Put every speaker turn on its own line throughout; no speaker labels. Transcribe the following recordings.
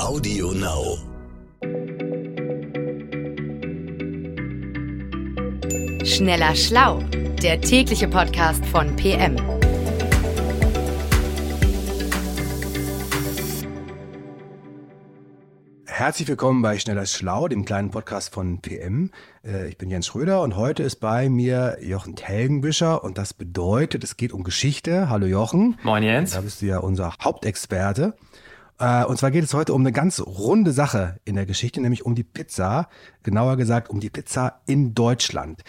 Audio Now.
Schneller Schlau, der tägliche Podcast von PM.
Herzlich willkommen bei Schneller Schlau, dem kleinen Podcast von PM. Äh, Ich bin Jens Schröder und heute ist bei mir Jochen Telgenwischer und das bedeutet, es geht um Geschichte. Hallo Jochen.
Moin Jens.
Da bist du ja unser Hauptexperte. Äh, Und zwar geht es heute um eine ganz runde Sache in der Geschichte, nämlich um die Pizza. Genauer gesagt um die Pizza in Deutschland.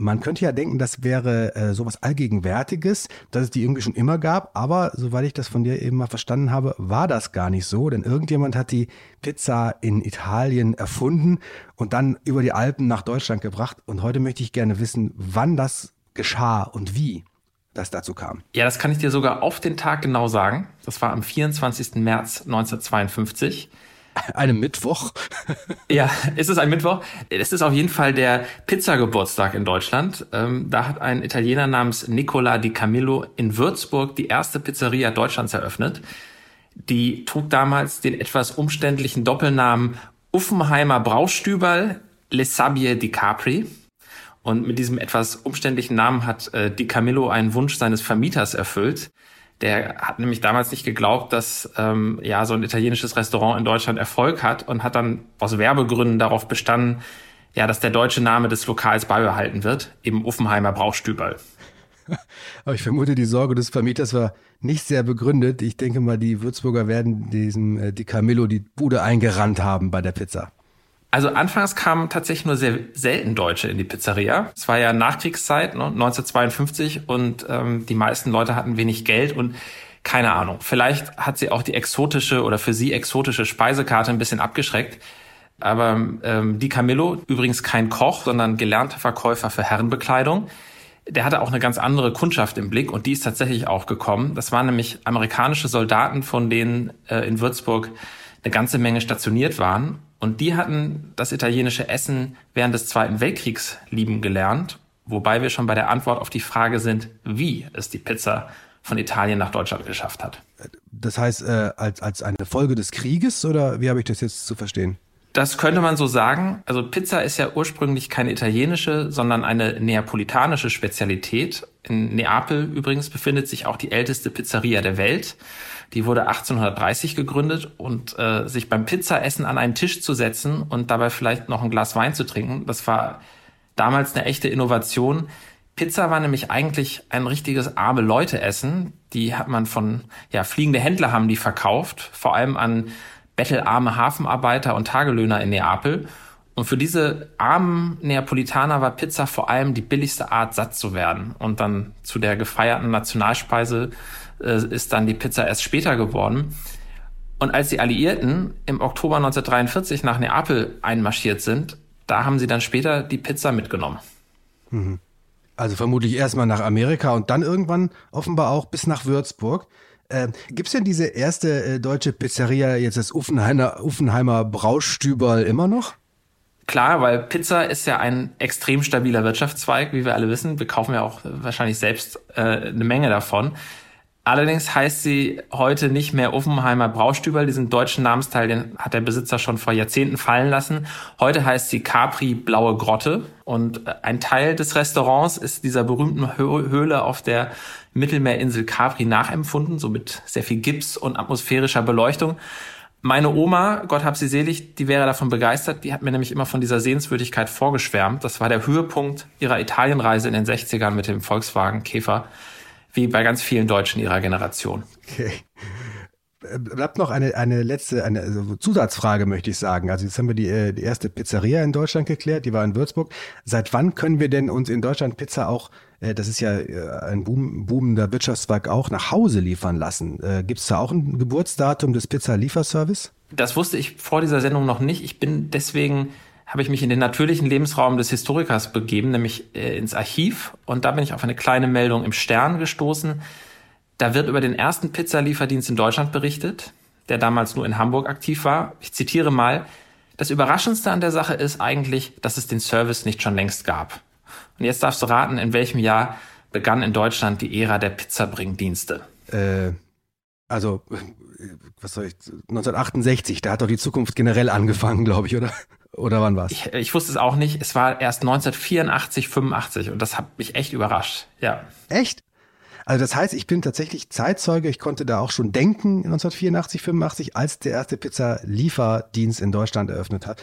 Man könnte ja denken, das wäre äh, sowas Allgegenwärtiges, dass es die irgendwie schon immer gab, aber soweit ich das von dir eben mal verstanden habe, war das gar nicht so, denn irgendjemand hat die Pizza in Italien erfunden und dann über die Alpen nach Deutschland gebracht. Und heute möchte ich gerne wissen, wann das geschah und wie das dazu kam.
Ja, das kann ich dir sogar auf den Tag genau sagen. Das war am 24. März 1952.
Einem Mittwoch.
Ja, ist es ein Mittwoch? Es ist auf jeden Fall der Pizzageburtstag in Deutschland. Ähm, da hat ein Italiener namens Nicola di Camillo in Würzburg die erste Pizzeria Deutschlands eröffnet. Die trug damals den etwas umständlichen Doppelnamen Uffenheimer Braustüberl Le Sabie di Capri. Und mit diesem etwas umständlichen Namen hat äh, Di Camillo einen Wunsch seines Vermieters erfüllt. Der hat nämlich damals nicht geglaubt, dass ähm, ja so ein italienisches Restaurant in Deutschland Erfolg hat und hat dann aus Werbegründen darauf bestanden, ja, dass der deutsche Name des Lokals beibehalten wird, eben Uffenheimer Braustüberl.
Aber ich vermute, die Sorge des Vermieters war nicht sehr begründet. Ich denke mal, die Würzburger werden diesem äh, Di Camillo die Bude eingerannt haben bei der Pizza.
Also anfangs kamen tatsächlich nur sehr selten Deutsche in die Pizzeria. Es war ja Nachkriegszeit, ne, 1952, und ähm, die meisten Leute hatten wenig Geld und keine Ahnung. Vielleicht hat sie auch die exotische oder für sie exotische Speisekarte ein bisschen abgeschreckt. Aber ähm, Di Camillo, übrigens kein Koch, sondern gelernter Verkäufer für Herrenbekleidung, der hatte auch eine ganz andere Kundschaft im Blick und die ist tatsächlich auch gekommen. Das waren nämlich amerikanische Soldaten, von denen äh, in Würzburg eine ganze Menge stationiert waren. Und die hatten das italienische Essen während des Zweiten Weltkriegs lieben gelernt. Wobei wir schon bei der Antwort auf die Frage sind, wie es die Pizza von Italien nach Deutschland geschafft hat.
Das heißt, äh, als, als eine Folge des Krieges oder wie habe ich das jetzt zu verstehen?
Das könnte man so sagen. Also Pizza ist ja ursprünglich keine italienische, sondern eine neapolitanische Spezialität. In Neapel übrigens befindet sich auch die älteste Pizzeria der Welt. Die wurde 1830 gegründet und äh, sich beim Pizzaessen an einen Tisch zu setzen und dabei vielleicht noch ein Glas Wein zu trinken, das war damals eine echte Innovation. Pizza war nämlich eigentlich ein richtiges arme Leute-Essen. Die hat man von, ja, fliegende Händler haben die verkauft, vor allem an bettelarme Hafenarbeiter und Tagelöhner in Neapel. Und für diese armen Neapolitaner war Pizza vor allem die billigste Art, satt zu werden. Und dann zu der gefeierten Nationalspeise äh, ist dann die Pizza erst später geworden. Und als die Alliierten im Oktober 1943 nach Neapel einmarschiert sind, da haben sie dann später die Pizza mitgenommen.
Also vermutlich erstmal nach Amerika und dann irgendwann offenbar auch bis nach Würzburg. Äh, Gibt es denn diese erste äh, deutsche Pizzeria, jetzt das Uffenheimer, Uffenheimer Braustüberl, immer noch?
Klar, weil Pizza ist ja ein extrem stabiler Wirtschaftszweig, wie wir alle wissen. Wir kaufen ja auch wahrscheinlich selbst äh, eine Menge davon. Allerdings heißt sie heute nicht mehr Uffenheimer Braustüberl. Diesen deutschen Namensteil, den hat der Besitzer schon vor Jahrzehnten fallen lassen. Heute heißt sie Capri Blaue Grotte. Und äh, ein Teil des Restaurants ist dieser berühmten Hö Höhle auf der Mittelmeerinsel Capri nachempfunden, so mit sehr viel Gips und atmosphärischer Beleuchtung. Meine Oma, Gott hab sie selig, die wäre davon begeistert. Die hat mir nämlich immer von dieser Sehenswürdigkeit vorgeschwärmt. Das war der Höhepunkt ihrer Italienreise in den 60ern mit dem Volkswagen Käfer, wie bei ganz vielen Deutschen ihrer Generation.
Okay. Äh, Bleibt noch eine, eine letzte eine also Zusatzfrage, möchte ich sagen. Also jetzt haben wir die, äh, die erste Pizzeria in Deutschland geklärt, die war in Würzburg. Seit wann können wir denn uns in Deutschland Pizza auch, äh, das ist ja ein boom, boomender Wirtschaftszweig, auch nach Hause liefern lassen? Gibt es da auch ein Geburtsdatum des Pizza-Lieferservice?
Das wusste ich vor dieser Sendung noch nicht. Ich bin deswegen habe ich mich in den natürlichen Lebensraum des Historikers begeben, nämlich äh, ins Archiv. Und da bin ich auf eine kleine Meldung im Stern gestoßen. Da wird über den ersten Pizzalieferdienst in Deutschland berichtet, der damals nur in Hamburg aktiv war. Ich zitiere mal. Das Überraschendste an der Sache ist eigentlich, dass es den Service nicht schon längst gab. Und jetzt darfst du raten, in welchem Jahr begann in Deutschland die Ära der Pizzabringdienste.
Äh, Also, was soll ich, 1968, da hat doch die Zukunft generell angefangen, glaube ich, oder? Oder wann war's?
Ich, ich wusste es auch nicht. Es war erst 1984, 85 und das hat mich echt überrascht. Ja.
Echt? Also das heißt, ich bin tatsächlich Zeitzeuge. Ich konnte da auch schon denken 1984, 85, als der erste Pizza-Lieferdienst in Deutschland eröffnet hat.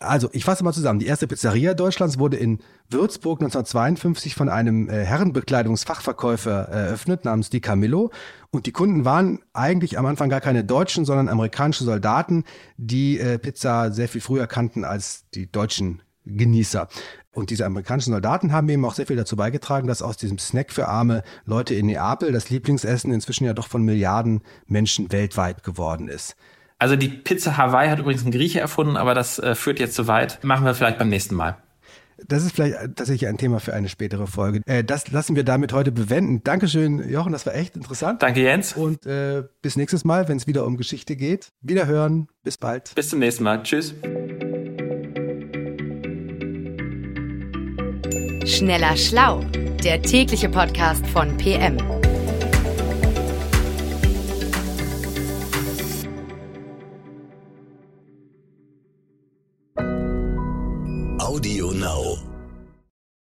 Also ich fasse mal zusammen. Die erste Pizzeria Deutschlands wurde in Würzburg 1952 von einem äh, Herrenbekleidungsfachverkäufer eröffnet namens Di Camillo. Und die Kunden waren eigentlich am Anfang gar keine Deutschen, sondern amerikanische Soldaten, die äh, Pizza sehr viel früher kannten als die deutschen Genießer. Und diese amerikanischen Soldaten haben eben auch sehr viel dazu beigetragen, dass aus diesem Snack für arme Leute in Neapel das Lieblingsessen inzwischen ja doch von Milliarden Menschen weltweit geworden ist.
Also die Pizza Hawaii hat übrigens ein Grieche erfunden, aber das äh, führt jetzt zu weit. Machen wir vielleicht beim nächsten Mal.
Das ist vielleicht tatsächlich ein Thema für eine spätere Folge. Äh, das lassen wir damit heute bewenden. Dankeschön, Jochen, das war echt interessant.
Danke, Jens.
Und äh, bis nächstes Mal, wenn es wieder um Geschichte geht. Wiederhören. Bis bald.
Bis zum nächsten Mal. Tschüss.
Schneller Schlau, der tägliche Podcast von PM.